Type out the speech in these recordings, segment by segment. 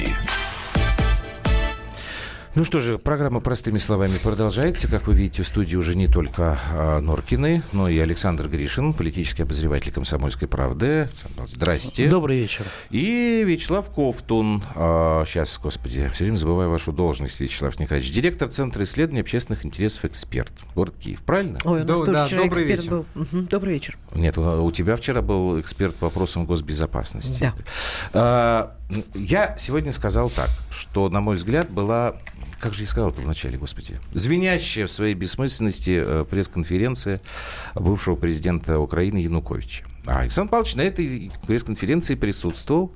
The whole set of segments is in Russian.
словами. Ну что же, программа «Простыми словами» продолжается. Как вы видите, в студии уже не только а, Норкины, но и Александр Гришин, политический обозреватель «Комсомольской правды». Здрасте. Добрый вечер. И Вячеслав Ковтун. А, сейчас, господи, все время забываю вашу должность, Вячеслав Николаевич. Директор Центра исследования общественных интересов «Эксперт». Город Киев. Правильно? Ой, у нас Да, тоже да, вчера добрый эксперт вечер. был. Мгм, Добрый вечер. Нет, у у тебя вчера был эксперт по вопросам госбезопасности. Да. А, Я сегодня сказал так, что, на мой взгляд, была, как же я сказал-то вначале, господи, звенящая в своей бессмысленности э, пресс-конференция бывшего президента Украины Януковича. А Александр Павлович на этой пресс-конференции присутствовал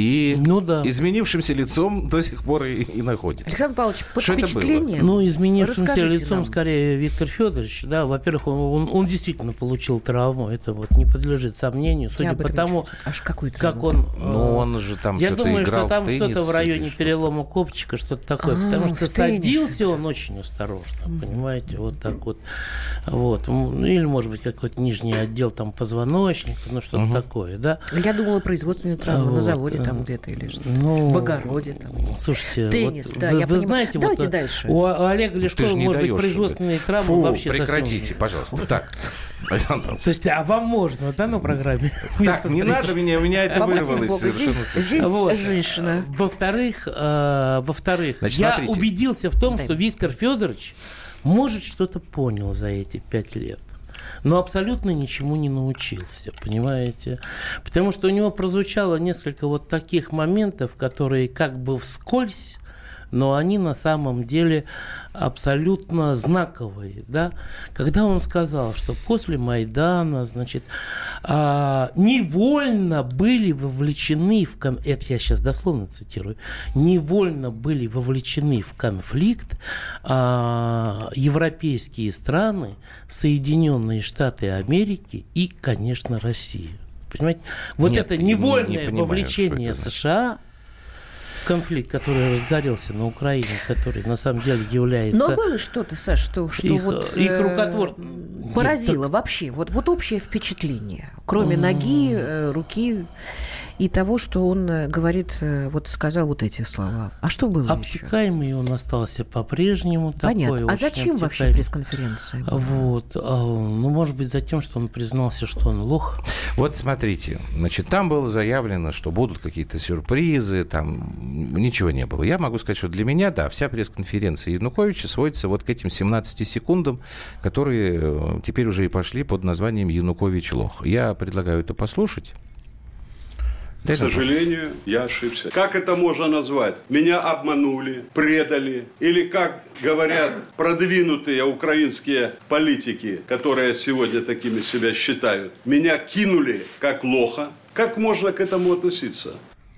и Ну да. изменившимся лицом до сих пор и, и находится. Александр Павлович, под Что это было? впечатлением... Ну, изменившимся Расскажите лицом нам. скорее Виктор Федорович. Да, во-первых, он, он, он действительно получил травму. Это вот не подлежит сомнению. Судя по тому, Аж как он... э, Ну, он же там Я думаю, играл что там что-то в районе что? перелома копчика, что-то такое. А, потому что садился он очень осторожно, понимаете, вот так вот. Вот. Ну, или, может быть, какой-то нижний отдел там позвоночника, ну, что-то такое, да. Я думала, производственную травму на Вот, заводе э, там где-то или что-то. Ну, В огороде там. Слушайте, Теннис, вот да, вы, я вы понимаю. знаете, Давайте вот, дальше. у у Олега Ты же Лешкова не может быть даешь. производственные травмы Фу, вообще совсем- прекратите, пожалуйста. Так, Александр. То есть, а вам можно, да, на программе? Так, не надо меня, у меня это вырвалось совершенно. здесь, женщина. Во-вторых, э, во-вторых, я убедился в том, что. Виктор Федорович может что-то понял за эти пять лет. Но абсолютно ничему не научился, понимаете? Потому что у него прозвучало несколько вот таких моментов, которые как бы вскользь, но они на самом деле абсолютно знаковые, да? Когда он сказал, что после Майдана, значит, а, невольно были вовлечены в кон- это я сейчас дословно цитирую, невольно были вовлечены в конфликт а, европейские страны, Соединенные Штаты Америки и, конечно, Россия. Понимаете? Вот Нет, это не- не невольное понимаю, вовлечение это США в конфликт, который разгорелся на Украине, который на самом деле является... Но было что-то, Саш, что, что Их- вот... их э, рукотвор- Поразило вообще. Вот, вот общее впечатление. Кроме ноги, э, руки и того, что он э, говорит, э, вот сказал вот эти слова. А что было еще? Обтекаемый он остался по-прежнему. Понятно. такой а зачем вообще обтекаемый. пресс-конференция? была? Вот. а, Ну, может быть, за тем, что он признался, что он лох. Вот смотрите, значит, там было заявлено, что будут какие-то сюрпризы, там ничего не было. Я могу сказать, что для меня, да, вся пресс-конференция Януковича сводится вот к этим 17 секундам, которые э, теперь уже и пошли под названием Янукович лох. Я предлагаю это послушать. К сожалению, я ошибся. Как это можно назвать? Меня обманули, предали. Или, как говорят продвинутые украинские политики, которые сегодня такими себя считают, меня кинули как лоха. Как можно к этому относиться?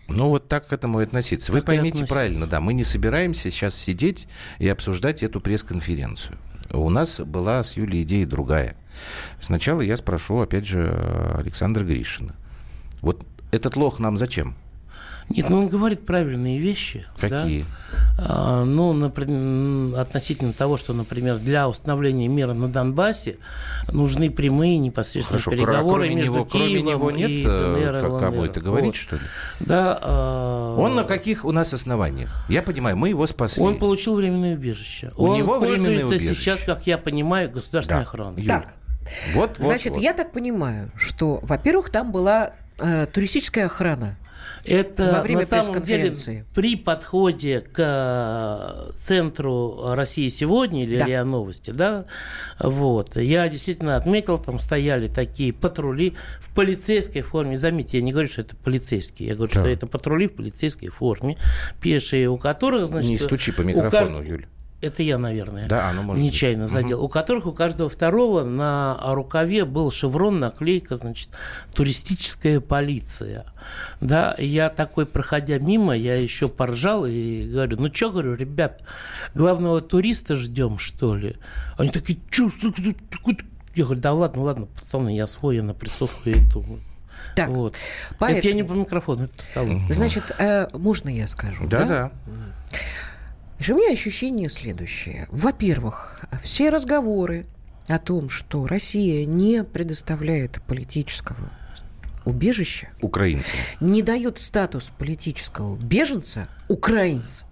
Ну, вот так к этому и относиться. Вы Так поймите правильно, да, мы не собираемся сейчас сидеть и обсуждать эту пресс-конференцию. У нас была с Юлей идея другая. Сначала я спрошу, опять же, Александра Гришина. Вот этот лох нам зачем? Нет, ну он говорит правильные вещи. да. Какие? А, ну, напри- м, относительно того, что, например, для установления мира на Донбассе нужны прямые непосредственные Хорошо, переговоры кроме между него, кроме Киевом него нет и э, ДНР, кому ЛНР. это говорить, Вот. что ли? Да. а, Он на каких у нас основаниях? Я понимаю, мы его спасли. Он получил временное убежище. У он него временное пользуется убежище. сейчас, как я понимаю, государственной Да. охраной. Так, Вот, вот, значит, вот. я так понимаю, что, во-первых, там была э, туристическая охрана. Это Во время на самом деле пресс-конференции. при подходе к э, центру России сегодня или Да. РИА Новости, да, вот, я действительно отметил, там стояли такие патрули в полицейской форме. Заметьте, я не говорю, что это полицейские, я говорю, Да. что это патрули в полицейской форме, пешие, у которых, значит... Не стучи по микрофону, кажд- Юль. Это я, наверное. Да, оно может быть. Нечаянно задел. У которых у каждого второго на рукаве был шеврон, наклейка, значит, туристическая полиция. Да, я такой, проходя мимо, я еще поржал и говорю, ну что, говорю, ребят, главного туриста ждем, что ли? Они такие, что? Я говорю, да ладно, ладно, пацаны, я свой, я на прессовку иду. Так, вот. поэтому- Это я не по микрофону, это по столу. Значит, э, можно я скажу? Да, да. Значит, у меня ощущение следующее. Во-первых, все разговоры о том, что Россия не предоставляет политического убежище украинцам, не дает статус политического беженца украинцам.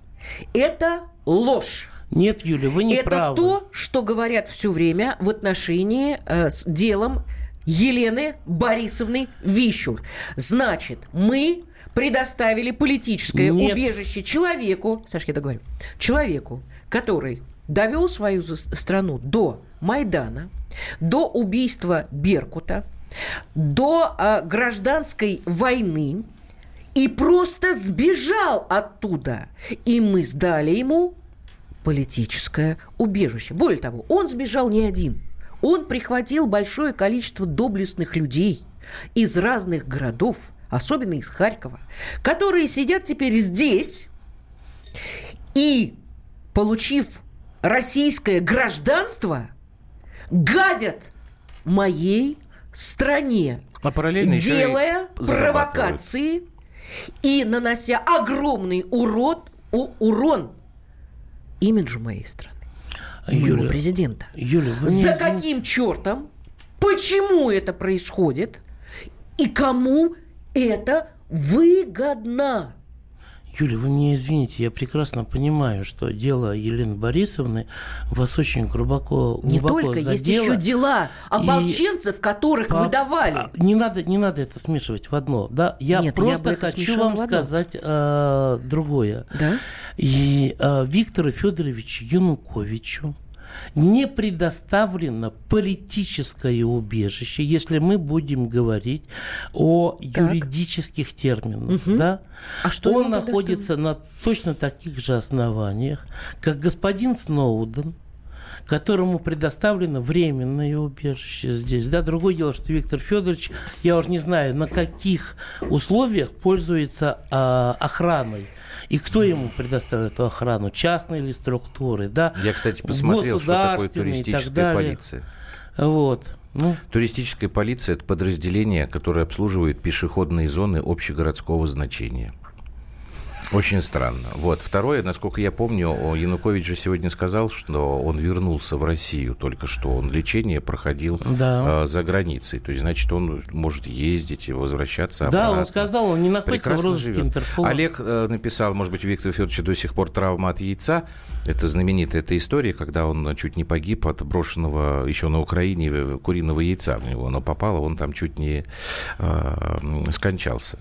Это ложь. Нет, Юля, вы не Это правы. то, что говорят все время в отношении э, с делом Елены Борисовны Вищур. Значит, мы предоставили политическое Нет. убежище человеку, Саш, я договорю, человеку, который довел свою страну до Майдана, до убийства Беркута, до э, гражданской войны и просто сбежал оттуда. И мы сдали ему политическое убежище. Более того, он сбежал не один. Он прихватил большое количество доблестных людей из разных городов, особенно из Харькова, которые сидят теперь здесь и, получив российское гражданство, гадят моей стране, а параллельно и делая провокации и нанося огромный урод, урон имиджу моей страны, моего Юля, президента. Юля, вы За извините. каким чертом? Почему это происходит? И кому это выгодно? Юля, вы меня извините, я прекрасно понимаю, что дело Елены Борисовны вас очень глубоко, Не глубоко только, есть задело. еще дела ополченцев, которых По- выдавали. а, Не надо, не надо это смешивать в одно. Да, я Нет, я просто это хочу вам сказать э, другое. Да? И э, Виктору Федоровичу Януковичу не предоставлено политическое убежище, если мы будем говорить о юридических терминах. Да? А что Он находится на точно таких же основаниях, как господин Сноуден, которому предоставлено временное убежище здесь. Да, другое дело, что Виктор Федорович, я уже не знаю, на каких условиях пользуется а, охраной. И кто ему предоставил эту охрану? Частные или структуры? Да? Я, кстати, посмотрел, что такое туристическая полиция. Вот. Ну, Туристическая полиция – это подразделение, которое обслуживает пешеходные зоны общегородского значения. Очень странно. Вот. Второе, насколько я помню, Янукович же сегодня сказал, что он вернулся в Россию только что. Он лечение проходил Да. э, за границей. То есть, значит, он может ездить и возвращаться да, обратно. он сказал, он не находится Прекрасно в розыске живет. Интерпола. Олег э, написал, может быть, у Виктора Федоровича до сих пор травма от яйца. Это знаменитая эта история, когда он чуть не погиб от брошенного еще на Украине куриного яйца в него. Оно попало, он там чуть не э, скончался.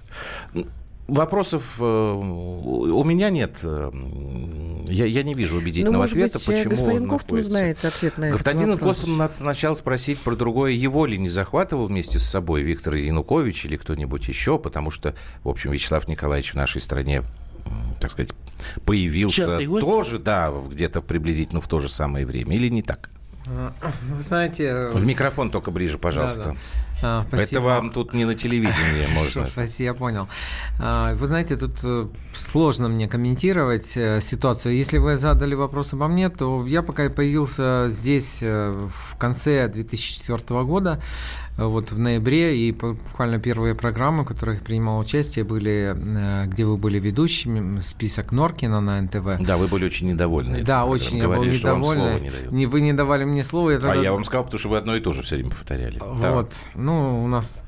Вопросов э, у меня нет. Я, я не вижу убедительного Ну, может ответа, быть, э, почему господин он Кофтон находится. знает ответ на этот Господин вопрос. Кофтон надо сначала спросить про другое. Его ли не захватывал вместе с собой Виктор Янукович или кто-нибудь еще? Потому что, в общем, Вячеслав Николаевич в нашей стране, так сказать, появился Частый тоже, да, где-то приблизительно в то же самое время. Или не так? Вы знаете... В микрофон только ближе, пожалуйста. Да-да. А, Это вам тут не на телевидении можно. Спасибо, я понял. А, Вы знаете, тут э, сложно мне комментировать э, ситуацию. Если вы задали вопрос обо мне, то я пока появился здесь э, в конце 2004 года, э, вот в ноябре, и буквально первые программы, в которых я принимал участие, были, э, где вы были ведущими, список Норкина на НТВ. Да, вы были очень недовольны. Да, очень я был Говорили, вам недовольный. слова не. Не- Вы не давали мне слова. я А я вам сказал, потому что вы одно и то же все время повторяли. Да. Вот, ну, у нас...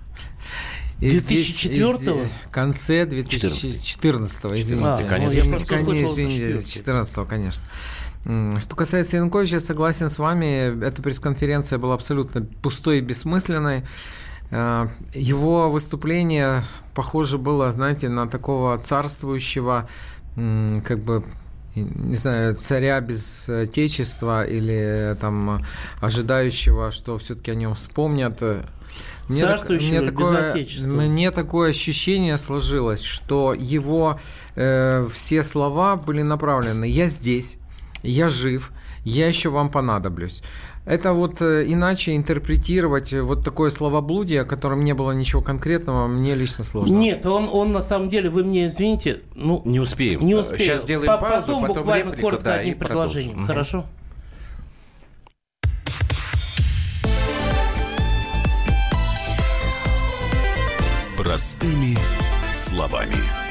и 2004-го? здесь- и в конце 2014 извините. А, ну, конечно. я Извините, просто конечно, слышал, извините, 2014. 2014 конечно. Что касается Януковича, я согласен с вами. Эта пресс-конференция была абсолютно пустой и бессмысленной. Э, Его выступление похоже было, знаете, на такого царствующего, как бы, не знаю, царя без отечества или там ожидающего, что все-таки о нем вспомнят. Мне, так- Царствующего мне без такое, отечества. мне такое ощущение сложилось, что его э, все слова были направлены «я здесь», «я жив», «я еще вам понадоблюсь». Это вот э, иначе интерпретировать э, вот такое словоблудие, о котором не было ничего конкретного, мне лично сложно. Нет, он, он на самом деле, вы мне извините, ну, Не успеем. не успею. Сейчас сделаем По- паузу, потом, потом буквально реплику, коротко да, одним и предложением. Мгм. Хорошо? Простыми словами.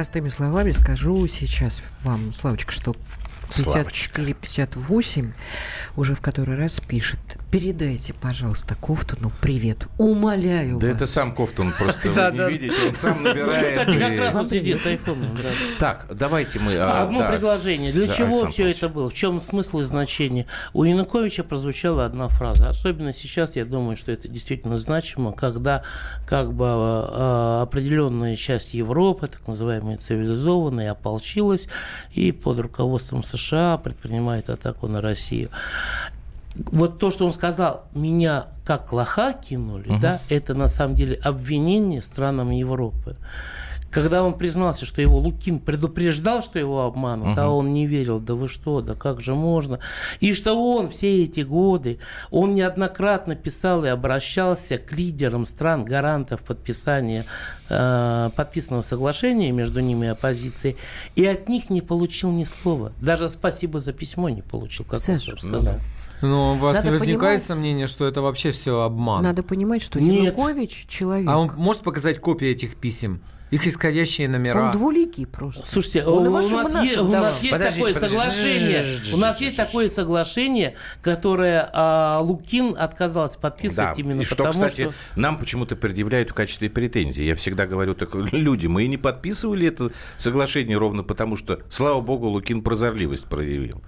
Простыми словами скажу сейчас вам, Славочка, что 54-58 уже в который раз пишет. Передайте, пожалуйста, Кофтуну привет. Умоляю Да вас. это сам Кофтун, просто вы не видите, он сам набирает. Кстати, как раз вот сидит с айфоном. да. Так, давайте мы... а, Одно предложение. Для чего все это было? В чем смысл и значение? У Януковича прозвучала одна фраза. Особенно сейчас, я думаю, что это действительно значимо, когда как бы э, определенная часть Европы, так называемая цивилизованная, ополчилась и под руководством США предпринимает атаку на Россию. Вот то, что он сказал, меня как лоха кинули, да, это на самом деле обвинение странам Европы. Когда он признался, что его Лукин предупреждал, что его обманут, а он не верил, да вы что, да как же можно? И что он все эти годы, он неоднократно писал и обращался к лидерам стран, гарантов подписания э, подписанного соглашения между ними и оппозицией, и от них не получил ни слова. Даже спасибо за письмо не получил, как он Саша, сам сказал. Но у вас Надо не возникает понимать- сомнения, что это вообще все обман? Надо понимать, что Нет. Янукович человек. А он может показать копии этих писем? Их исходящие номера? Он двуликий просто. Слушайте, Он у, вашим, и нас, нашим е- у нас есть Подождите, такое подождите. соглашение. У нас есть такое соглашение, которое а, Лукин отказался Да, подписывать именно и что, потому, кстати, что нам почему-то предъявляют в качестве претензии. Я всегда говорю, так, люди, мы и не подписывали это соглашение ровно потому, что, слава богу, Лукин прозорливость проявил.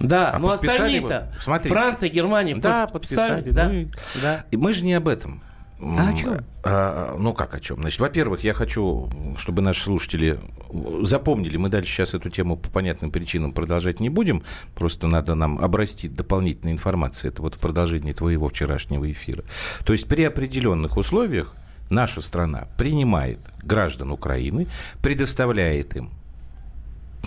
да, А но подписали остальные-то. Франция, Германия, Да, Польша подписали. да, ну да. И мы же не об этом. А о чем? А, ну, как о чем? Значит, во-первых, я хочу, чтобы наши слушатели запомнили, мы дальше сейчас эту тему по понятным причинам продолжать не будем, просто надо нам обрастить дополнительной информацией. Это вот в продолжении твоего вчерашнего эфира. То есть при определенных условиях наша страна принимает граждан Украины, предоставляет им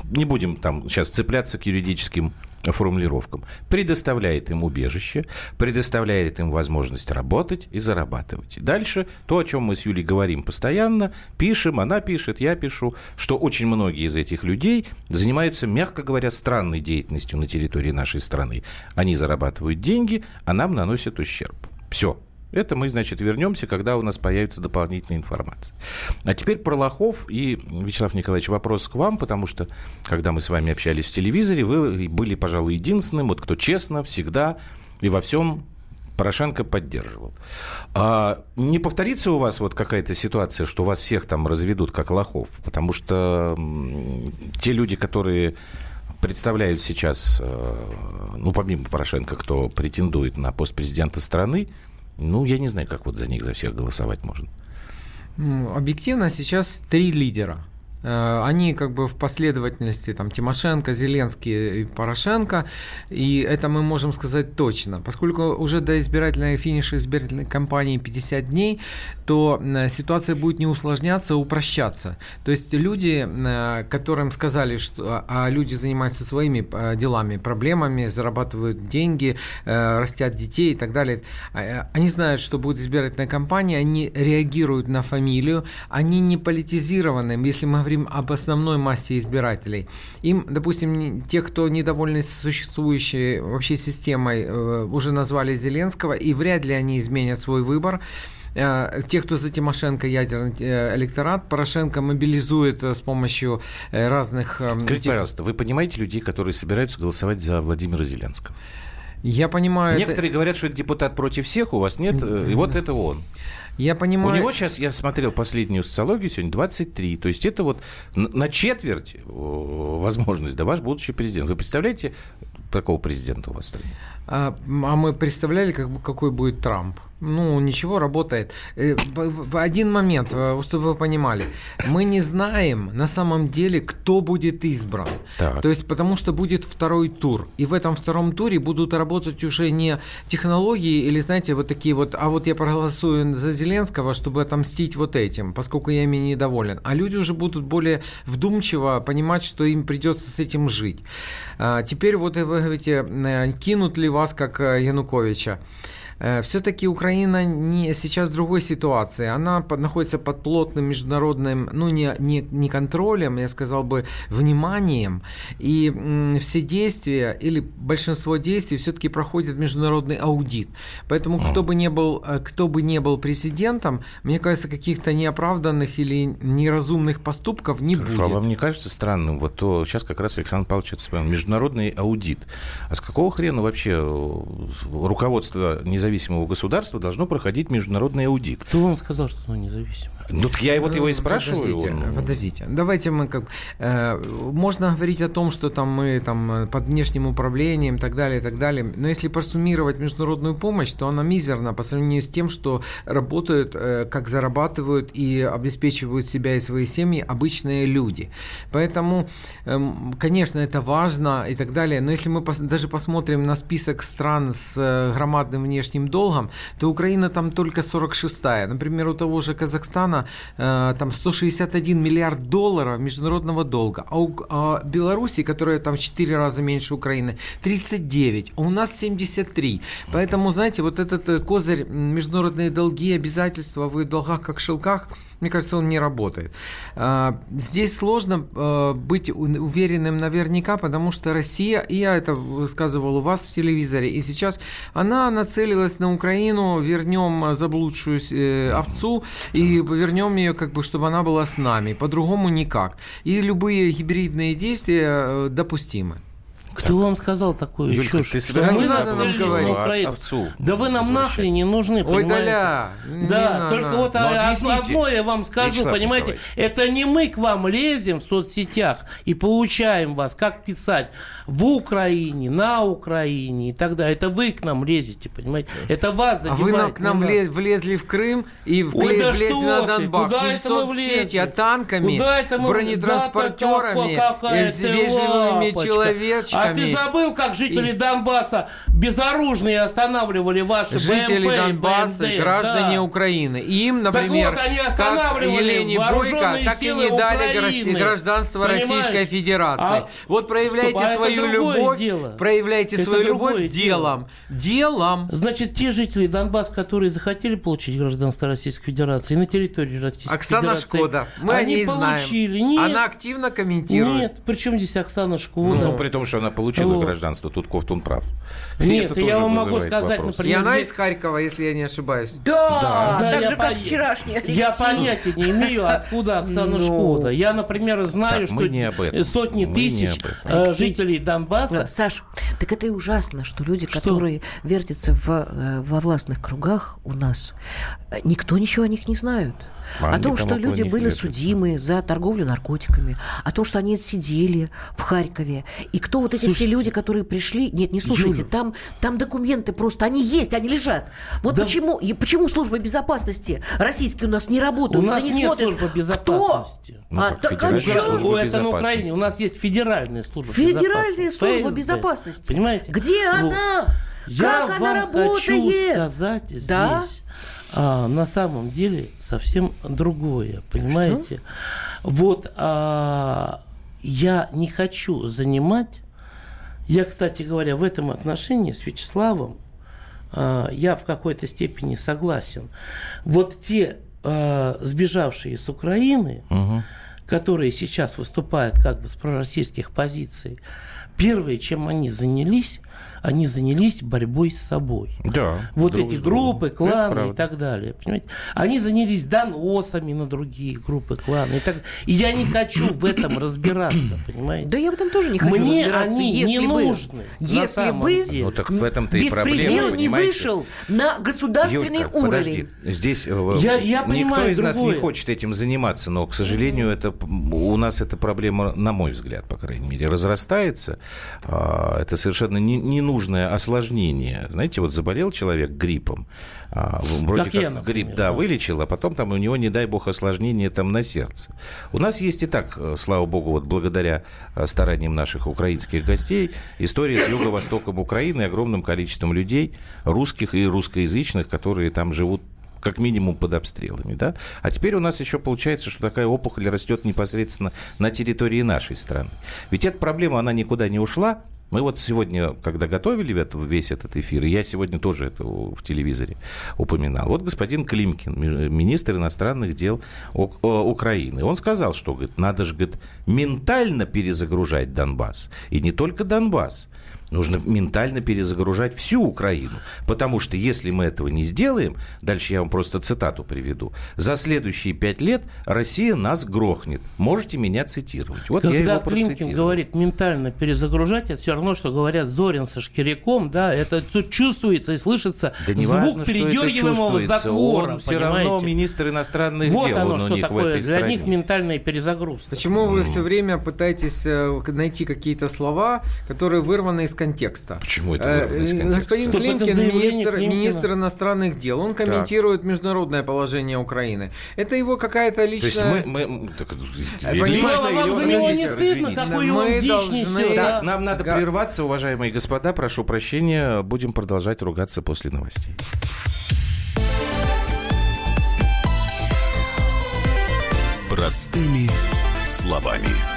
не будем там сейчас цепляться к юридическим формулировкам, предоставляет им убежище, предоставляет им возможность работать и зарабатывать. Дальше то, о чем мы с Юлей говорим постоянно, пишем, она пишет, я пишу, что очень многие из этих людей занимаются, мягко говоря, странной деятельностью на территории нашей страны. Они зарабатывают деньги, а нам наносят ущерб. Все. Это мы, значит, вернемся, когда у нас появится дополнительная информация. А теперь про лохов. И, Вячеслав Николаевич, вопрос к вам, потому что, когда мы с вами общались в телевизоре, вы были, пожалуй, единственным, вот кто честно, всегда и во всем Порошенко поддерживал. А не повторится у вас вот какая-то ситуация, что вас всех там разведут как лохов? Потому что те люди, которые представляют сейчас, э, ну, помимо Порошенко, кто претендует на пост президента страны, ну, я не знаю, как вот за них, за всех голосовать можно. Объективно сейчас три лидера. Э, Они как бы в последовательности там Тимошенко, Зеленский и Порошенко, и это мы можем сказать точно. Поскольку уже до избирательной финиша избирательной кампании 50 дней, то э, ситуация будет не усложняться, а упрощаться. То есть люди, э, которым сказали, что а люди занимаются своими э, делами, проблемами, зарабатывают деньги, э, растят детей и так далее, а, они знают, что будет избирательная кампания, они реагируют на фамилию, они не политизированы, если мы говорим об основной массе избирателей. Им, допустим, те, кто недовольны существующей вообще системой, э, уже назвали Зеленского, и вряд ли они изменят свой выбор. Э, Те, кто за Тимошенко ядерный э, электорат, Порошенко мобилизует с помощью разных... Скажите, тех- пожалуйста, вы понимаете людей, которые собираются голосовать за Владимира Зеленского? Я понимаю... это- Некоторые говорят, что это депутат против всех, у вас нет, и вот это он. Я понимаю... У него сейчас, я смотрел последнюю социологию, сегодня 23. То есть это вот на четверть э, возможность, да, ваш будущий президент. Вы представляете, такого президента у вас в стране? А, а мы представляли, как, какой будет Трамп? Ну, ничего, работает. Э, один момент, э, чтобы вы понимали. Мы не знаем на самом деле, кто будет избран. Так. То есть, потому что будет второй тур. И в этом втором туре будут работать уже не технологии или, знаете, вот такие вот, а вот я проголосую за Зеленского, чтобы отомстить вот этим, поскольку я ими недоволен. А люди уже будут более вдумчиво понимать, что им придется с этим жить. А, теперь вот вы говорите, э, кинут ли вас, как Януковича. Э, Все-таки Украина не, сейчас в другой ситуации. Она под, находится под плотным международным, ну, не, не, не контролем, я сказал бы, вниманием. И м, все действия или большинство действий все-таки проходит международный аудит. Поэтому кто бы не был, э, кто бы не был президентом, мне кажется, каких-то неоправданных или неразумных поступков не Хорошо, будет. А вам не кажется странным? Вот то, сейчас как раз Александр Павлович это вспомнил. Международный аудит. А с какого хрена вообще э, руководство независимого независимого государства должно проходить международный аудит. Кто вам сказал, что оно независимое? Ну, так я вот его и ну, спрашиваю. Подождите, он... подождите. Давайте мы как... Э, можно говорить о том, что там мы там под внешним управлением и так далее, и так далее. Но если просуммировать международную помощь, то она мизерна по сравнению с тем, что работают, э, как зарабатывают и обеспечивают себя и свои семьи обычные люди. Поэтому, э, конечно, это важно и так далее. Но если мы пос даже посмотрим на список стран с э, громадным внешним долгом, то Украина там только 46-я. Например, у того же Казахстана Казахстана э, там 161 миллиард долларов международного долга, а у а Беларуси, которая там в 4 раза меньше Украины, 39, а у нас 73. Поэтому, знаете, вот этот э, козырь международные долги, обязательства в долгах как шелках – мне кажется, он не работает. А, здесь сложно а, быть уверенным наверняка, потому что Россия, и я это высказывал у вас в телевизоре, и сейчас она нацелилась на Украину, вернем заблудшую э, овцу и вернем ее, как бы, чтобы она была с нами. По-другому никак. И любые гибридные действия э, допустимы. Кто вам сказал такое Юлька, еще? Ты собираешься надо нам говорить. овцу? Да вы нам нахрен не нужны, Ой, Даля, Да, только вот ну, одно я вам скажу, понимаете, это не мы к вам лезем в соцсетях и получаем вас, как писать в Украине, на Украине и так далее. Это вы к нам лезете, понимаете? Это вас задевает. А вы нам, к нам влез, влезли в Крым и в, Ой, да влезли на Донбасс. Куда не в соцсети, а танками, бронетранспортерами, вежливыми человечками а ты забыл, как жители и... Донбасса безоружные останавливали ваши Жители БМП Донбасса, БНД, граждане да. Украины. Им, например, так вот, они останавливали как Елене Бойко, так и не дали Украины. гражданство Понимаешь? Российской Федерации. А, вот проявляйте стоп, а свою любовь, дело. проявляйте это свою любовь делом. Делом. Значит, те жители Донбасса, которые захотели получить гражданство Российской Федерации на территории Российской Оксана Федерации. Шкода. Мы они о ней получили. знаем. Нет. Она активно комментирует. Нет, причем здесь Оксана Шкода? Ну, при том, что она получила вот. гражданство, тут Ковтун прав. Нет, я вам могу сказать, вопрос. например... И она из Харькова, если я не ошибаюсь. Да, да, так же, как вчерашний Алексей. Я понятия не имею, откуда Оксана Шкода. Я, например, знаю, что сотни тысяч э, жителей Донбасса... Саш, так это и ужасно, что люди, которые вертятся э, во властных кругах у нас, э, никто ничего о них не знает. А о том, что люди были лечится. судимы за торговлю наркотиками, о том, что они отсидели в Харькове. И кто вот эти Слушайте, все люди, которые пришли... Нет, не слушайте, там, там документы просто, они есть, они лежат. Вот да. почему, и почему служба безопасности российские у нас не работают? У нас не нет смотрят, службы безопасности. Кто? Ну, а, так, как служба это на Украине. У нас есть федеральная служба Федеральная безопасности. служба безопасности. Понимаете? Где ну, она? Я как вам она работает? хочу сказать да? А, на самом деле совсем другое, понимаете? Что? Вот а, я не хочу занимать, я, кстати говоря, в этом отношении с Вячеславом а, я в какой-то степени согласен. Вот те а, сбежавшие с Украины, угу. которые сейчас выступают как бы с пророссийских позиций, первое, чем они занялись, они занялись борьбой с собой. Да. Вот эти группы, кланы и так далее. Понимаете? Они занялись доносами на другие группы, кланы. И, так... и я не хочу в этом разбираться, понимаете? Да я в этом тоже не хочу Мне они если не бы, нужны. Если бы ну, так в этом-то и проблема, не вышел на государственный Юлька, уровень. Подожди. Здесь э, я, я никто из другое. нас не хочет этим заниматься, но, к сожалению, это, у нас эта проблема, на мой взгляд, по крайней мере, разрастается. А, это совершенно не, ненужное осложнение. Знаете, вот заболел человек гриппом, а, вроде как, как я, например, грипп, да, да, вылечил, а потом там у него, не дай бог, осложнение там на сердце. У нас есть и так, э, слава богу, вот благодаря э, стараниям наших украинских гостей, история с юго-востоком Украины, огромным количеством людей, русских и русскоязычных, которые там живут как минимум под обстрелами, да? А теперь у нас еще получается, что такая опухоль растет непосредственно на территории нашей страны. Ведь эта проблема, она никуда не ушла, мы вот сегодня, когда готовили весь этот эфир, и я сегодня тоже это в телевизоре упоминал, вот господин Климкин, министр иностранных дел Украины, он сказал, что говорит, надо же говорит, ментально перезагружать Донбасс. И не только Донбасс. Нужно ментально перезагружать всю Украину. Потому что если мы этого не сделаем, дальше я вам просто цитату приведу, за следующие пять лет Россия нас грохнет. Можете меня цитировать. Вот Когда я его Климкин говорит ментально перезагружать, это все равно, что говорят Зорин со Шкиряком, да, это чувствуется и слышится да звук важно, передергиваемого затвора. Он все равно министр иностранных вот дел. Вот оно, что такое. Для стране. них ментальная перезагрузка. Почему вы все время пытаетесь э, найти какие-то слова, которые вырваны из контекста. Почему это вырвано из э, контекста? Господин Климкин, министр, министр иностранных дел, он комментирует так. международное положение Украины. Это его какая-то личная... То есть мы... мы так, э, лично или он министр? Не стыдно, какой мы он должны... Так, нам надо Га... прерваться, уважаемые господа. Прошу прощения. Будем продолжать ругаться после новостей. Простыми словами.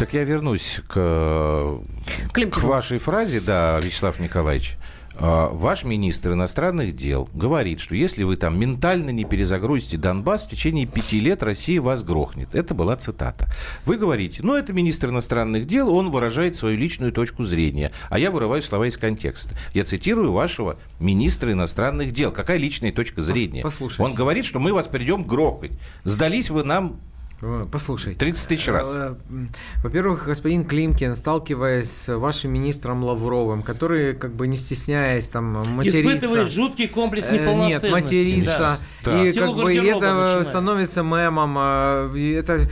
Так я вернусь к, к вашей фразе, да, Вячеслав Николаевич. А, ваш министр иностранных дел говорит, что если вы там ментально не перезагрузите Донбасс, в течение пяти лет Россия вас грохнет. Это была цитата. Вы говорите, ну, это министр иностранных дел, он выражает свою личную точку зрения, а я вырываю слова из контекста. Я цитирую вашего министра иностранных дел. Какая личная точка зрения? Послушайте. Он говорит, что мы вас придем грохать. Сдались вы нам послушайте. 30 тысяч раз. Э, во-первых, господин Климкин, сталкиваясь с вашим министром Лавровым, который, как бы не стесняясь, там, матерится... Испытывает жуткий комплекс э, неполноценности. Нет, матерится. Да. И да. как бы это начинает. становится мемом. А, это,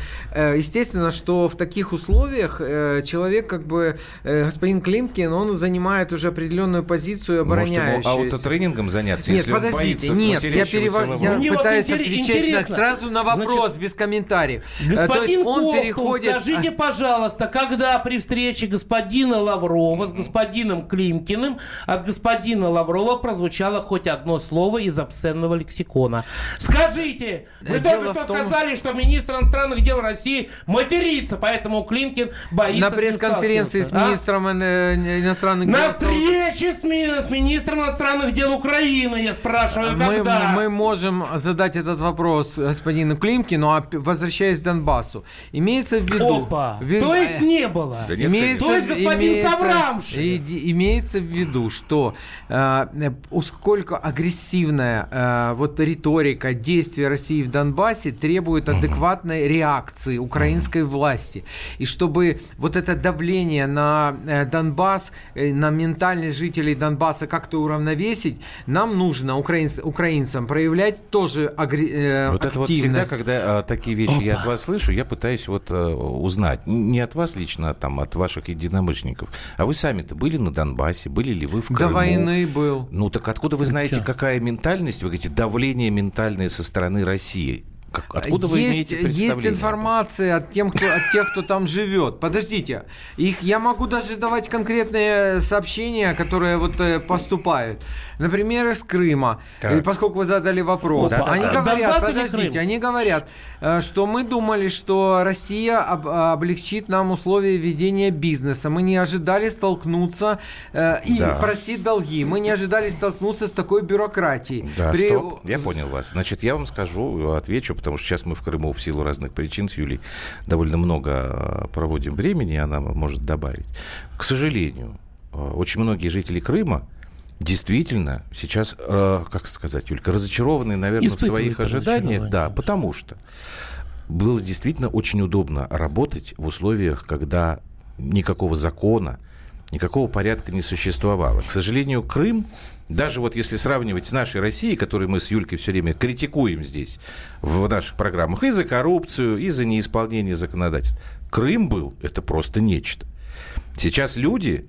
естественно, что в таких условиях человек, как бы, господин Климкин, он занимает уже определенную позицию, обороняющуюся. Может, ему аутотренингом заняться, нет, если подождите, он боится нет, я, перев... я пытаюсь вот отвечать на, сразу на вопрос, Значит, без комментариев. Господин он Ковтун, переходит... скажите, пожалуйста, когда при встрече господина Лаврова с господином Климкиным от господина Лаврова прозвучало хоть одно слово из обсценного лексикона? Скажите! Вы Дело только что том... сказали, что министр иностранных дел России матерится, поэтому Климкин боится На пресс-конференции с а? министром а? иностранных дел... На встрече с, ми... с министром иностранных дел Украины, я спрашиваю, мы, когда? Мы можем задать этот вопрос господину Климкину, а возвращаясь возвращаясь к Донбассу, имеется в виду... Опа! В... То есть не было? Да имеется, То есть господин имеется, Саврамшин? Имеется в виду, что э, сколько агрессивная э, вот риторика действия России в Донбассе требует адекватной реакции украинской власти. И чтобы вот это давление на э, Донбасс, э, на ментальность жителей Донбасса как-то уравновесить, нам нужно, украинц, украинцам, проявлять тоже агре, э, вот активность. это вот всегда, когда э, такие вещи я от вас слышу, я пытаюсь вот э, узнать, не от вас лично, а там, от ваших единомышленников, а вы сами-то были на Донбассе, были ли вы в Крыму? До войны был. Ну так откуда вы знаете, какая ментальность, вы говорите, давление ментальное со стороны России? Как, откуда есть, вы имеете представление? Есть информация от, тем, кто, от тех, кто там живет. Подождите, их я могу даже давать конкретные сообщения, которые вот э, поступают. Например, из Крыма. Так. Поскольку вы задали вопрос. Опа. Они а, говорят, подождите, они говорят, э, что мы думали, что Россия об, облегчит нам условия ведения бизнеса. Мы не ожидали столкнуться э, и да. простить долги. Мы не ожидали столкнуться с такой бюрократией. Да, При... стоп, я понял вас. Значит, я вам скажу, отвечу потому что сейчас мы в Крыму в силу разных причин с Юлей довольно много э, проводим времени, она может добавить. К сожалению, э, очень многие жители Крыма действительно сейчас, как сказать, Юлька, разочарованы, наверное, в своих ожиданиях. Да, потому что было действительно очень удобно работать в условиях, когда никакого закона, никакого порядка не существовало. К сожалению, Крым, даже вот если сравнивать с нашей Россией, которую мы с Юлькой все время критикуем здесь в наших программах и за коррупцию, и за неисполнение законодательств, Крым был это просто нечто. Сейчас люди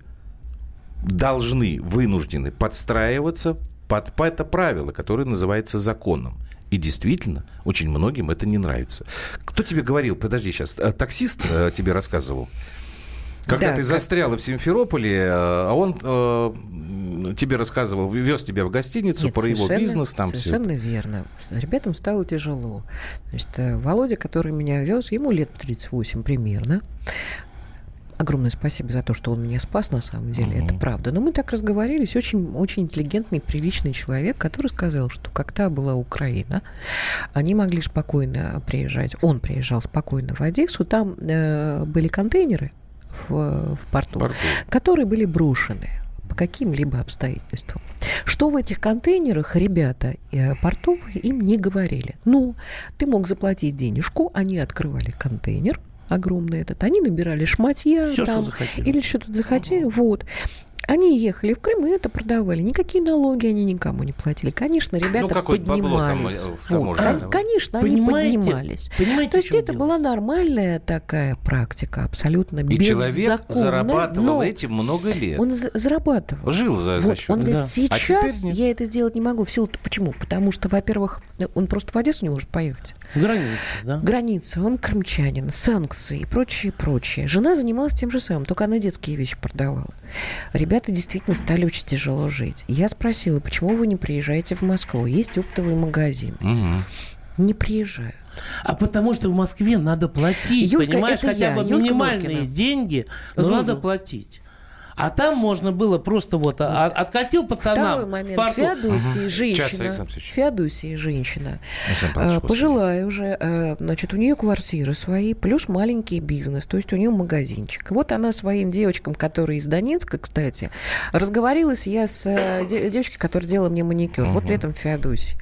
должны, вынуждены подстраиваться под это правило, которое называется законом. И действительно, очень многим это не нравится. Кто тебе говорил, подожди сейчас, э, таксист э, тебе рассказывал, когда да, ты застряла в Симферополе, э, а он э, тебе рассказывал, вез тебя в гостиницу Нет, про его бизнес, там совершенно все. верно. Ребятам стало тяжело. Значит, Володя, который меня вез, ему лет 38 примерно огромное спасибо за то, что он меня спас, на самом деле, mm-hmm. это правда. Но мы так разговорились, очень, очень интеллигентный, приличный человек, который сказал, что когда была Украина, они могли спокойно приезжать, он приезжал спокойно в Одессу, там э, были контейнеры в, в порту, порту, которые были брошены по каким-либо обстоятельствам. Что в этих контейнерах ребята э, портов им не говорили. Ну, ты мог заплатить денежку, они открывали контейнер, огромный этот, они набирали шматья Все, там, что захотели. или что-то захотели, uh-huh. вот. Они ехали в Крым и это продавали. Никакие налоги они никому не платили. Конечно, ну, ребята ну, поднимались. Там, вот. да? Конечно, понимаете, они поднимались. Понимаете, То есть это дело? была нормальная такая практика, абсолютно И человек зарабатывал этим много лет. Он зарабатывал. Жил за, за вот, счет. Он говорит, да. сейчас а я это сделать не могу. Все, почему? Потому что, во-первых, он просто в Одессу не может поехать. Граница, да? Граница, он крымчанин, санкции и прочее, прочее. Жена занималась тем же самым, только она детские вещи продавала. Ребята действительно стали очень тяжело жить. Я спросила, почему вы не приезжаете в Москву? Есть оптовый магазин. Угу. Не приезжаю. А потому что в Москве надо платить, Юлька, понимаешь, хотя я, бы минимальные Юлька деньги, но Зузу. надо платить. А там можно было просто вот а, откатил пацанам Второй момент. В Феодосии угу. женщина. Феодосии женщина. Ну, пожилая уже. Э, значит, у нее квартиры свои, плюс маленький бизнес. То есть у нее магазинчик. Вот она своим девочкам, которые из Донецка, кстати, разговорилась я с э, девочкой, которая делала мне маникюр. Угу. Вот летом в Феодосии.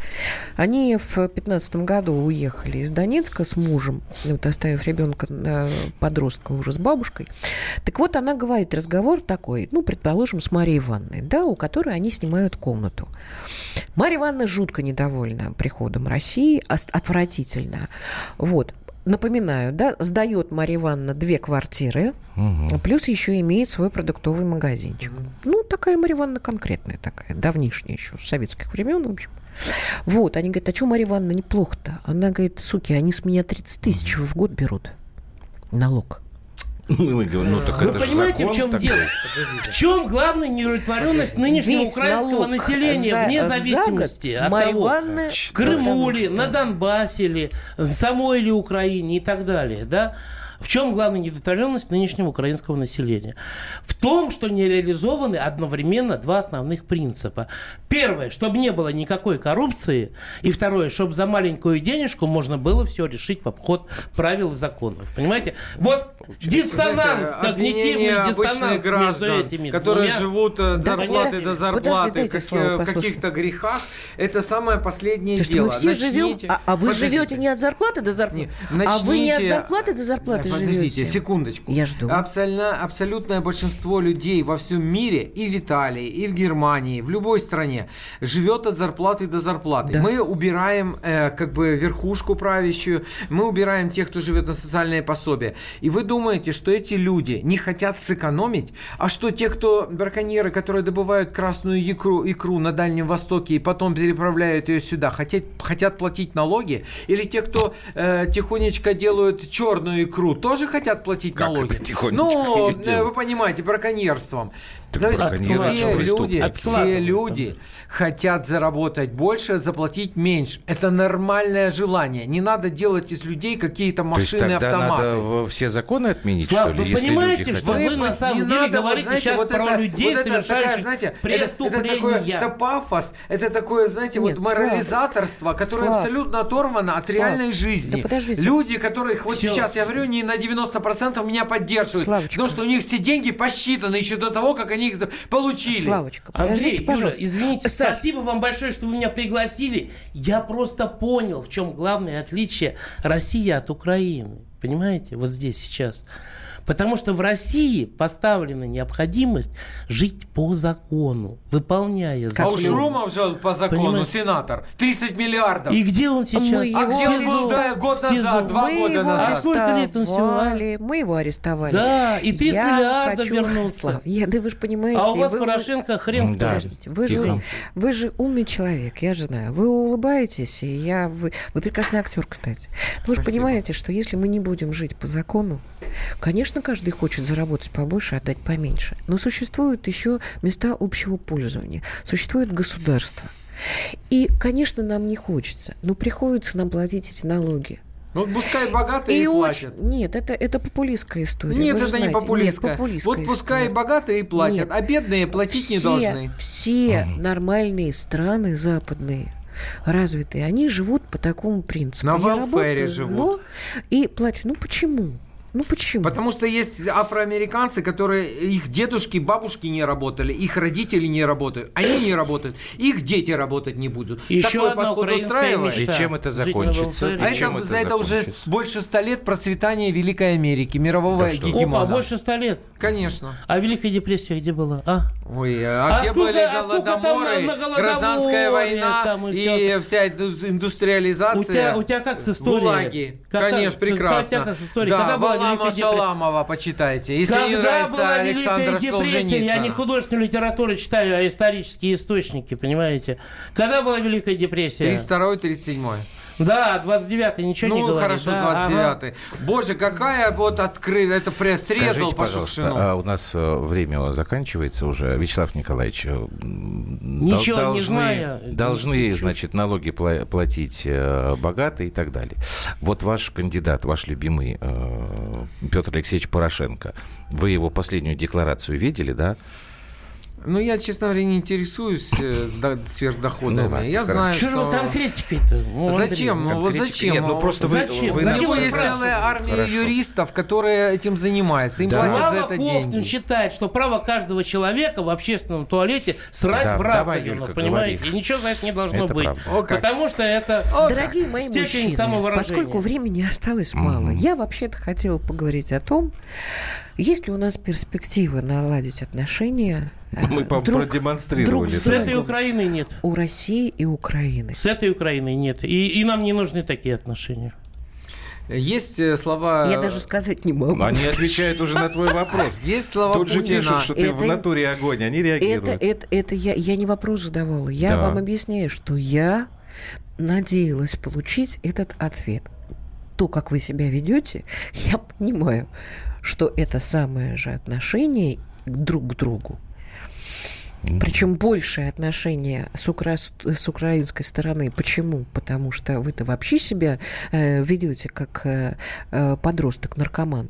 Они в 15 году уехали из Донецка с мужем, вот оставив ребенка э, подростка уже с бабушкой. Так вот, она говорит, разговор такой такой, ну, предположим, с Марией Ивановной, да, у которой они снимают комнату. Мария Ивановна жутко недовольна приходом России, отвратительно. Вот. Напоминаю, да, сдает Мария Ивановна две квартиры, угу. плюс еще имеет свой продуктовый магазинчик. Угу. Ну, такая Мария Ивановна конкретная такая, давнишняя еще, с советских времен, в общем. Вот, они говорят, а что Мария Ивановна неплохо-то? Она говорит, суки, они с меня 30 тысяч в год берут налог. Мы говорим, ну так Вы это понимаете, закон в чем такой. дело? В чем главная неудовлетворенность нынешнего Весь украинского населения, за, вне зависимости от того, в Крыму ли, на Донбассе ли, в самой ли Украине и так далее, да? В чем главная недовлетворенность нынешнего украинского населения? В том, что не реализованы одновременно два основных принципа. Первое, чтобы не было никакой коррупции. И второе, чтобы за маленькую денежку можно было все решить в обход правил и законов. Понимаете? Вот диссонанс, когнитивный диссонанс граждан, между этими которые двумя. живут от зарплаты до зарплаты в каких-то грехах, это самое последнее Слушайте, дело. Мы все Начните... живем, а, а вы Подождите. живете не от зарплаты до зарплаты, Нет, а вы не от зарплаты до зарплаты Подождите, живете. секундочку. Я жду. Абсолютно, абсолютное большинство людей во всем мире, и в Италии, и в Германии, в любой стране, живет от зарплаты до зарплаты. Да. Мы убираем э, как бы верхушку правящую, мы убираем тех, кто живет на социальные пособия. И вы думаете, что эти люди не хотят сэкономить, а что те, кто браконьеры, которые добывают красную икру, икру на Дальнем Востоке и потом переправляют ее сюда, хотят, хотят платить налоги? Или те, кто э, тихонечко делают черную икру, тоже хотят платить как налоги. Это тихонечко ну, э, вы понимаете, браконьерством. То есть все люди, все люди хотят заработать больше, заплатить меньше. Это нормальное желание. Не надо делать из людей какие-то машины, То есть тогда автоматы. надо все законы отменить, Слав, что ли? Вы понимаете, что вы, на самом деле надо, говорите вот, знаете, сейчас вот про это, людей, вот это такая, знаете, преступления. Это, это, такое, это пафос, это такое, знаете, Нет, вот морализаторство, которое Слав. абсолютно оторвано от Слав. реальной жизни. Да Люди, которых вот Все. сейчас, я говорю, не на 90% меня поддерживают. Славочка. Потому что у них все деньги посчитаны еще до того, как они их получили. Славочка, подождите, Андрей, пожалуйста. Юра, извините, Саш. спасибо вам большое, что вы меня пригласили. Я просто понял, в чем главное отличие России от Украины. Понимаете, вот здесь сейчас. Потому что в России поставлена необходимость жить по закону, выполняя закон. А у Шумов жил по закону, Понимаете? сенатор. 30 миллиардов. И где он сейчас? Мы а где он был да, год назад, два мы года назад? А сколько лет он всего? Мы его арестовали. Да, и 30 я миллиардов хочу... вернулся. Слав, я, да вы же понимаете. А у вас вы... Порошенко хрен да. Подождите, вы же, вы же умный человек, я же знаю. Вы улыбаетесь, и я... Вы, вы прекрасный актер, кстати. Но вы же понимаете, что если мы не будем жить по закону, конечно, каждый хочет заработать побольше, отдать поменьше. Но существуют еще места общего пользования. Существует государство. И, конечно, нам не хочется, но приходится нам платить эти налоги. Ну, пускай богатые и, и платят. Очень... Нет, это, это популистская история. Нет, Вы это знаете. не популистская. Нет, популистская вот пускай история. богатые платят, Нет. а бедные платить все, не должны. Все угу. нормальные страны западные развитые, они живут по такому принципу. На welfare живут. Но и плачут. Ну почему? Ну почему? Потому что есть афроамериканцы, которые их дедушки, бабушки не работали, их родители не работают, они не работают, их дети работать не будут. Еще Такой одна подход устраивает. И чем это закончится? А чем это, это, это уже больше ста лет процветания Великой Америки, мирового да гегемона. Опа, больше ста лет? Конечно. А Великая депрессия где была? А? Ой, а, а где сколько, были а голодоморы, на, гражданская война и, и вся индустриализация? У тебя, у тебя как с историей? Гулаги. Как, Конечно, прекрасно. Как с историей? Да, Когда была Валама Шаламова почитайте. Если Когда не нравится Александр Солженицын. Я не художественную литературу читаю, а исторические источники, понимаете? Когда была Великая депрессия? 32-37. Да, 29-й, ничего ну, не говорит. Ну, хорошо, да, 29-й. Ага. Боже, какая вот открыли, это пресс срезал Скажите, по пожалуйста, а у нас э, время заканчивается уже. Вячеслав Николаевич, э, ничего должны, не знаю. Должны, ничего. значит, налоги платить э, богатые и так далее. Вот ваш кандидат, ваш любимый Петр Алексеевич Порошенко, вы его последнюю декларацию видели, да? Ну, я, честно говоря, не интересуюсь э, сверхдоходами. Ну, ладно, я хорошо. знаю, что... Что конкретикой-то? Ну, зачем? Ну, вот зачем? Нет, ну, просто вы, зачем? вы, вы У него есть целая армия хорошо. юристов, которые этим занимаются. Им да. платят Слава за это Ковтун деньги. считает, что право каждого человека в общественном туалете срать да, в раковину, понимаете? Говори. И ничего за это не должно это быть. О, потому что это О, Дорогие мои мужчины, поскольку времени осталось мало, я вообще-то хотела поговорить о том, есть ли у нас перспективы наладить отношения? Мы друг, продемонстрировали. Друг с этой Украиной нет. У России и Украины. С этой Украиной нет. И, и нам не нужны такие отношения. Есть э, слова... Я даже сказать не могу. Они отвечают уже на твой вопрос. Есть слова Тут же пишут, что ты в натуре огонь, они реагируют. Это, это, это я, я не вопрос задавала. Я да. вам объясняю, что я надеялась получить этот ответ. То, как вы себя ведете, я понимаю, что это самое же отношение друг к другу. Причем большее отношение с, укра... с украинской стороны. Почему? Потому что вы-то вообще себя э, ведете как э, э, подросток-наркоман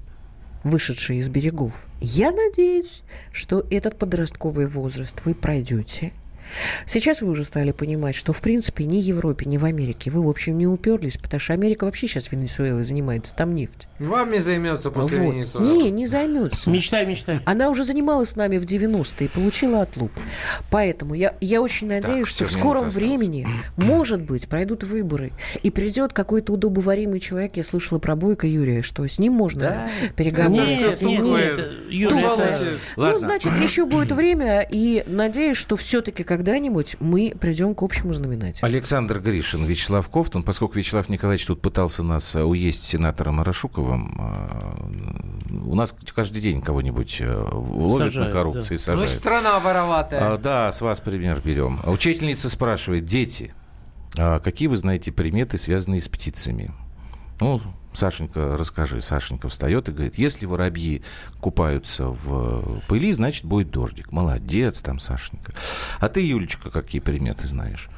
вышедший из берегов. Я надеюсь, что этот подростковый возраст вы пройдете – Сейчас вы уже стали понимать, что, в принципе, ни в Европе, ни в Америке вы, в общем, не уперлись, потому что Америка вообще сейчас Венесуэлой занимается, там нефть. Вами займется после вот. Венесуэлы. Не, не займется. Мечтай, мечтай. Она уже занималась с нами в 90-е и получила отлуп. Поэтому я, я очень надеюсь, так, что в скором времени, может быть, пройдут выборы, и придет какой-то удобоваримый человек, я слышала про Бойко Юрия, что с ним можно да? переговорить. Нет, нет, нет, Юрий, это... Ну, значит, еще будет время, и надеюсь, что все-таки, как когда-нибудь мы придем к общему знаменателю. Александр Гришин, Вячеслав Кофтон. Поскольку Вячеслав Николаевич тут пытался нас э, уесть сенатором Арашуковым, э, у нас каждый день кого-нибудь э, ловят сажают, на коррупции да. сажают. Ну, страна вороватая. А, да, с вас пример берем. Учительница спрашивает, дети, а какие вы знаете приметы, связанные с птицами? Ну, Сашенька, расскажи. Сашенька встает и говорит, если воробьи купаются в пыли, значит, будет дождик. Молодец там, Сашенька. А ты, Юлечка, какие приметы знаешь?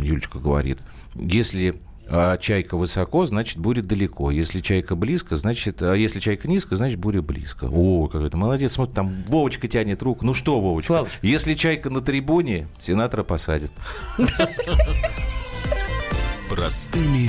Юлечка говорит, если а чайка высоко, значит, будет далеко. Если чайка близко, значит... А если чайка низко, значит, буря близко. О, какой то молодец. Смотри, там Вовочка тянет руку. Ну что, Вовочка? Славочка. Если чайка на трибуне, сенатора посадят. Простыми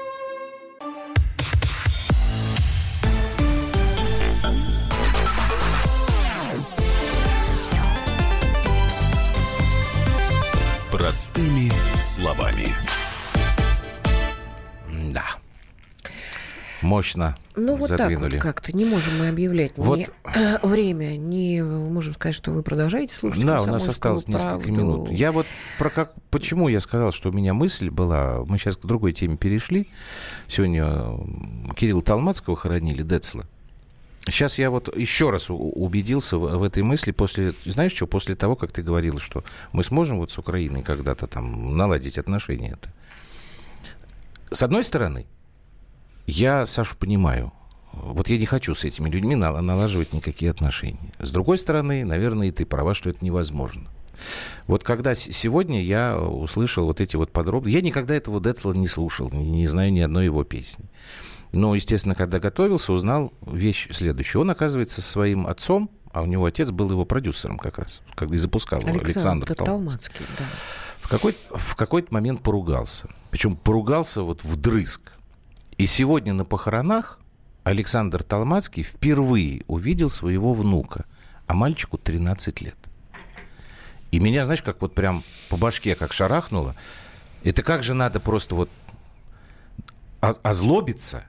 Мощно Ну вот задвинули. так вот как-то. Не можем мы объявлять Вот. ни время, не можем сказать, что вы продолжаете слушать Да, у нас «Комсомольскую осталось несколько правду». минут. Я вот про как, почему я сказал, что у меня мысль была, мы сейчас к другой теме перешли. Сегодня Кирилла Талмацкого хоронили, Децла. Сейчас я вот еще раз убедился в, в этой мысли после, знаешь что, после того, как ты говорил, что мы сможем вот с Украиной когда-то там наладить отношения. -то. С одной стороны, я, Сашу, понимаю, вот я не хочу с этими людьми нал- налаживать никакие отношения. С другой стороны, наверное, и ты права, что это невозможно. Вот когда сегодня я услышал вот эти вот подробности, я никогда этого Децла не слушал, не, не знаю ни одной его песни. Но, естественно, когда готовился, узнал вещь следующую. Он, оказывается, со своим отцом, а у него отец был его продюсером как раз, когда и запускал его, Александр, Александр Талмацкий. Талмацкий, да. В, какой, какой-то момент поругался. Причем поругался вот вдрызг. И сегодня на похоронах Александр Талмацкий впервые увидел своего внука, а мальчику 13 лет. И меня, знаешь, как вот прям по башке как шарахнуло. Это как же надо просто вот озлобиться,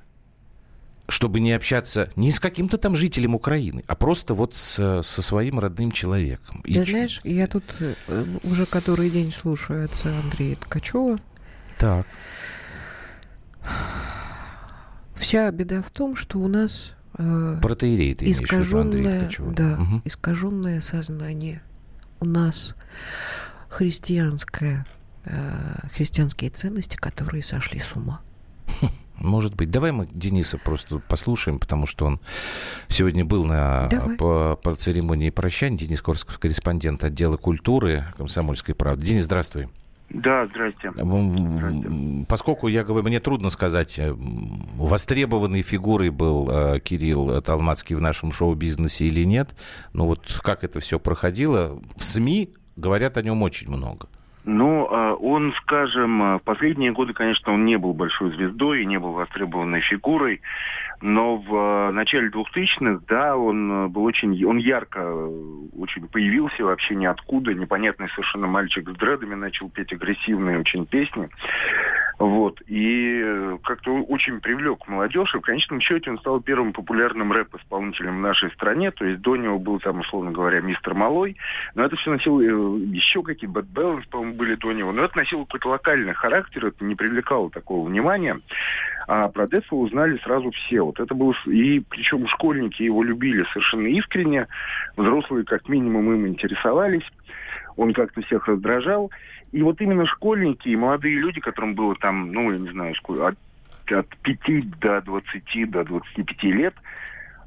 чтобы не общаться не с каким-то там жителем Украины, а просто вот с- со своим родным человеком. И Ты чё- знаешь, я тут э, уже который день слушаю отца Андрея Ткачева. Так. Вся беда в том, что у нас э, Протеерей ты виду, искаженное, да, Мгм. искаженное сознание. У нас христианское, э, христианские ценности, которые сошли с ума. Может быть. Давай мы Дениса просто послушаем, потому что он сегодня был на, Давай. по, по церемонии прощания. Денис Корсков, корреспондент отдела культуры «Комсомольской правды». Денис, здравствуй. Да, здрасте. М, Поскольку, я говорю, мне трудно сказать, э, востребованной фигурой был э, Кирилл Талмацкий в нашем шоу-бизнесе или нет, но вот как это все проходило, в СМИ говорят о нем очень много. Ну, а, он, скажем, а, в последние годы, конечно, он не был большой звездой и не был востребованной фигурой, но в а, начале 2000-х, да, он был очень, он ярко очень появился вообще ниоткуда, непонятный совершенно мальчик с дредами начал петь агрессивные очень песни, вот, и э, как-то очень привлек молодежь, и в конечном счете он стал первым популярным рэп-исполнителем в нашей стране, то есть до него был там, условно говоря, мистер Малой, но это все носило э, еще какие-то Bad Balance, по-моему, были до него, но это носило какой-то локальный характер, это не привлекало такого внимания. А про Децла узнали сразу все. Вот это было... И причем школьники его любили совершенно искренне. Взрослые как минимум им интересовались. Он как-то всех раздражал. И вот именно школьники и молодые люди, которым было там, ну, я не знаю, от, от 5 до 20, до 25 лет,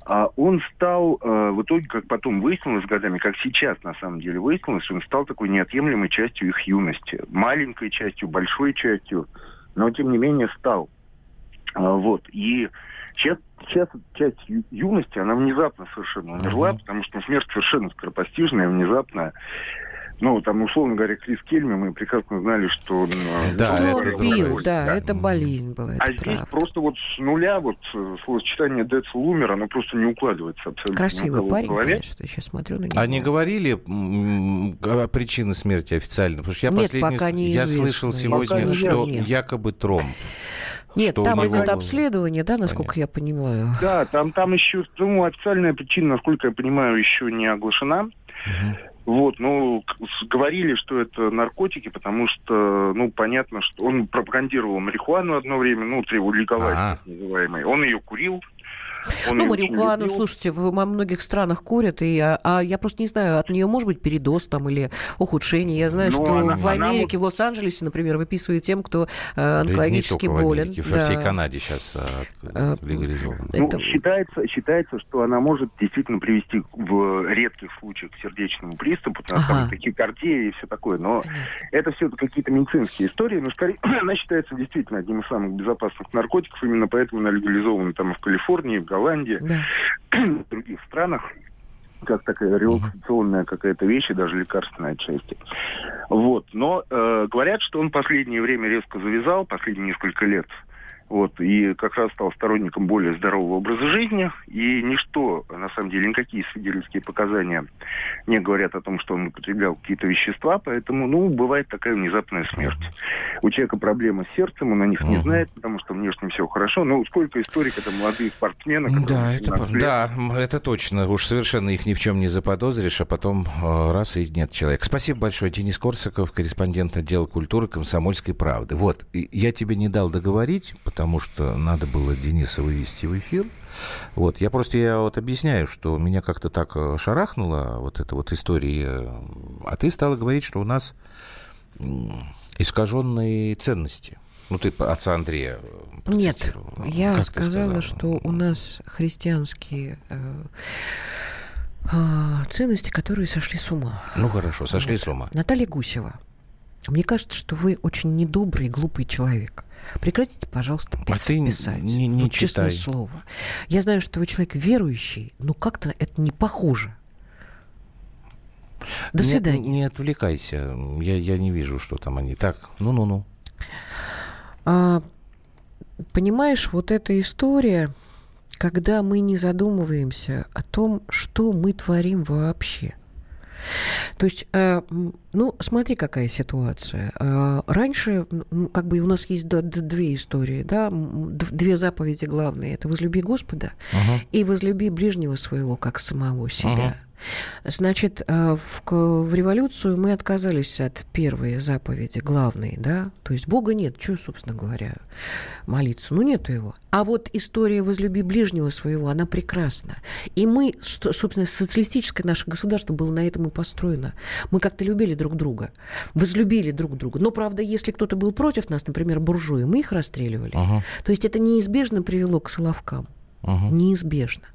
а он стал, э, в итоге, как потом выяснилось с годами, как сейчас на самом деле выяснилось, он стал такой неотъемлемой частью их юности. Маленькой частью, большой частью, но тем не менее стал. А, Вот. И сейчас, сейчас часть юности, она внезапно совершенно умерла, Мгм. потому что смерть совершенно скоропостижная, внезапная. Ну, там, условно говоря, Крис Кельми, мы прекрасно знали, что. Э, да, что он пил, да, да, это болезнь была. А здесь правда. просто вот с нуля, вот словосочетание Дец Лумер, оно просто не укладывается абсолютно. Красивый парень, конечно, я сейчас смотрю на него. Они говорили о причине смерти официально? Потому что я Нет, пока не Я слышал сегодня, что нет. якобы тромб. Нет, что там идет обследование, да, насколько Понятно. я понимаю? Да, там, там еще, ну, официальная причина, насколько я понимаю, еще не оглашена. Угу. Вот, ну, говорили, что это наркотики, потому что, ну, понятно, что он пропагандировал марихуану одно время, ну, легалайз, так называемый. Он ее курил, он ну, марихуану, слушайте, в многих странах курят, и, а, а я просто не знаю, от нее может быть передоз там или ухудшение. Я знаю, Но ну, что она, в Америке, она... в Лос-Анджелесе, например, выписывают тем, кто э, онкологически болен. В Америке, да. всей Канаде сейчас э, э легализовано. Ну, Это... считается, считается, что она может действительно привести в редких случаях к сердечному приступу, ага. там тахикардия и все такое. Но это все какие-то медицинские истории. Но скорее, она считается действительно одним из самых безопасных наркотиков. Именно поэтому она легализована там и в Калифорнии, в Голландии, да. в других странах как такая релаксационная какая-то вещь, и даже лекарственная отчасти. Вот. Но э, говорят, что он последнее время резко завязал, последние несколько лет, вот, и как раз стал сторонником более здорового образа жизни. И ничто, на самом деле, никакие свидетельские показания не говорят о том, что он употреблял какие-то вещества. Поэтому, ну, бывает такая внезапная смерть. У человека проблемы с сердцем, он о них не знает, потому что внешне все хорошо. Но сколько историй, когда молодые спортсмены... Да, это, да, это точно. Уж совершенно их ни в чем не заподозришь, а потом э, раз и нет человека. Спасибо большое. Денис Корсаков, корреспондент отдела культуры «Комсомольской правды». Вот, я тебе не дал договорить, потому что надо было Дениса вывести в эфир. Вот, я просто я вот объясняю, что меня как-то так э, шарахнула вот эта вот история, а ты стала говорить, что у нас искаженные ценности. Ну, ты отца Андрея Нет, я как сказала, что у нас христианские э, э, ценности, которые сошли с ума. Ну, хорошо, сошли вот. с ума. Наталья Гусева. Мне кажется, что вы очень недобрый, глупый человек. Прекратите, пожалуйста, а ты писать. Не, не вот, читай. Честное слово. Я знаю, что вы человек верующий, но как-то это не похоже. До не, свидания. Не отвлекайся. Я, я не вижу, что там они. Так, ну-ну-ну. А, понимаешь, вот эта история, когда мы не задумываемся о том, что мы творим вообще – то есть, э, ну, смотри, какая ситуация. Э, раньше, ну, как бы у нас есть две истории, да, две заповеди главные. Это «возлюби Господа» uh-huh. и «возлюби ближнего своего, как самого себя». Uh-huh. Значит, э, в, в революцию мы отказались от первой заповеди, главной, да, то есть Бога нет, что, собственно говоря, молиться, ну, нету его. А вот история «возлюби ближнего своего», она прекрасна. И мы, собственно, социалистическое наше государство было на этом и построено. Мы как-то любили друг друга, возлюбили друг друга. Но, правда, если кто-то был против нас, например, буржуи, мы их расстреливали. Uh-huh. То есть это неизбежно привело к соловкам. Uh-huh. Неизбежно.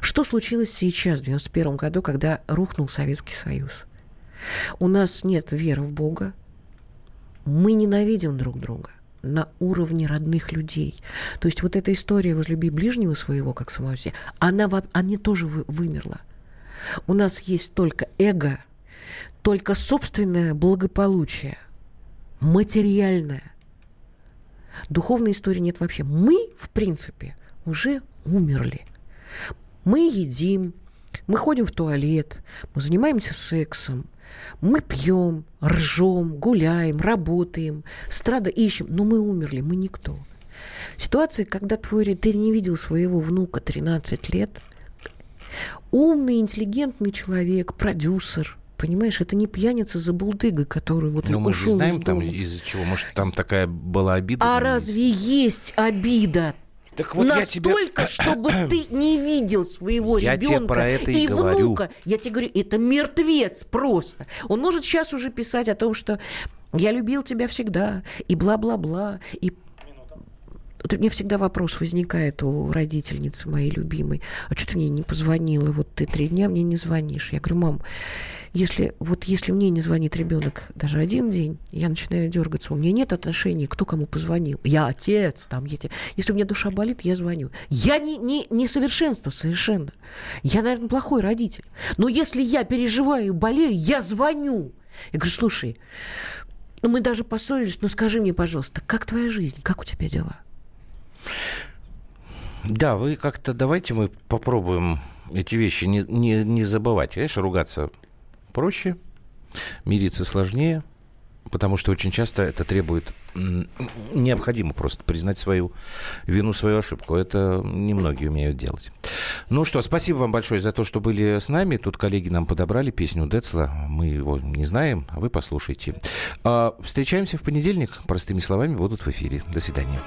Что случилось сейчас, в 91 году, когда рухнул Советский Союз? У нас нет веры в Бога. Мы ненавидим друг друга на уровне родных людей. То есть вот эта история «возлюби ближнего своего, как самого себя», она, она тоже вы, вымерла. У нас есть только эго, только собственное благополучие, материальное. Духовной истории нет вообще. Мы, в принципе, уже умерли. Мы едим, мы ходим в туалет, мы занимаемся сексом, мы пьем, ржем, гуляем, работаем, страда ищем, но мы умерли, мы никто. Ситуация, когда твой, ты не видел своего внука 13 лет, умный, интеллигентный человек, продюсер, Понимаешь, это не пьяница за булдыгой, который вот Но мы же знаем, там из-за чего. Может, там такая была обида? А разве есть обида? Так вот Настолько, я тебе... чтобы ты не видел своего я ребенка про это и, и внука. Я тебе говорю, это мертвец просто. Он может сейчас уже писать о том, что я любил тебя всегда, и бла-бла-бла, и вот мне всегда вопрос возникает у родительницы моей любимой. А что ты мне не позвонила? Вот ты три дня мне не звонишь. Я говорю, мам, если, вот если мне не звонит ребенок даже один день, я начинаю дергаться. У меня нет отношений, кто кому позвонил. Я отец, там, я, если у меня душа болит, я звоню. Я не, не, не совершенство совершенно. Я, наверное, плохой родитель. Но если я переживаю и болею, я звоню. Я говорю, слушай, ну мы даже поссорились, но скажи мне, пожалуйста, как твоя жизнь, как у тебя дела? Да, вы как-то давайте мы попробуем эти вещи не, не, не забывать. Конечно, ругаться проще, мириться сложнее, потому что очень часто это требует необходимо просто признать свою вину, свою ошибку. Это немногие умеют делать. Ну что, спасибо вам большое за то, что были с нами. Тут коллеги нам подобрали песню Децла. Мы его не знаем, а вы послушайте. А, встречаемся в понедельник. Простыми словами будут в эфире. До свидания.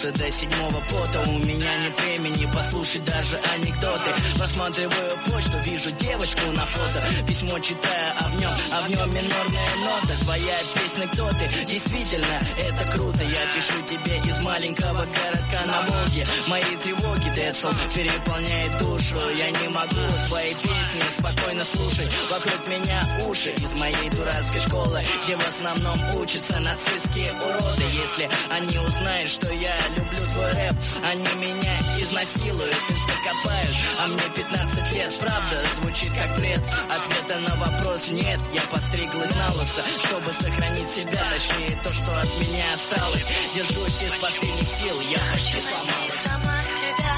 Работа до седьмого пота. У меня нет времени послушать даже анекдоты. Просматриваю почту, вижу девочку на фото. Письмо читаю, а в нем, а в нем минорная нота. Твоя песня «Кто ты?» Действительно, это круто. Я пишу тебе из маленького городка на Волге. Мои тревоги, Децл, переполняет душу. Я не могу твои песни спокойно слушать. Вокруг меня уши из моей дурацкой школы Где в основном учатся нацистские уроды. Если они узнают, что я люблю твой рэп. Они меня изнасилуют и закопают А мне 15 лет, правда, звучит как бред. Ответа на вопрос нет, я постриглась на лысо. Чтобы сохранить себя, точнее то, что от меня осталось. Держусь из последних сил, я почти сломалась. Сама себя,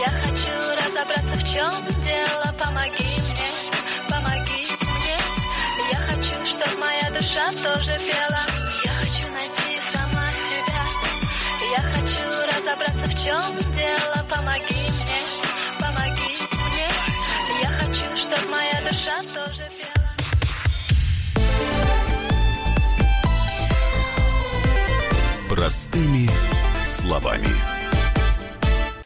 я хочу разобраться в чем дело. Помоги мне, помоги мне. Я хочу, чтобы моя душа тоже пела в чем дело? Помоги мне, помоги мне. Я хочу, чтобы моя душа тоже пела. Простыми словами.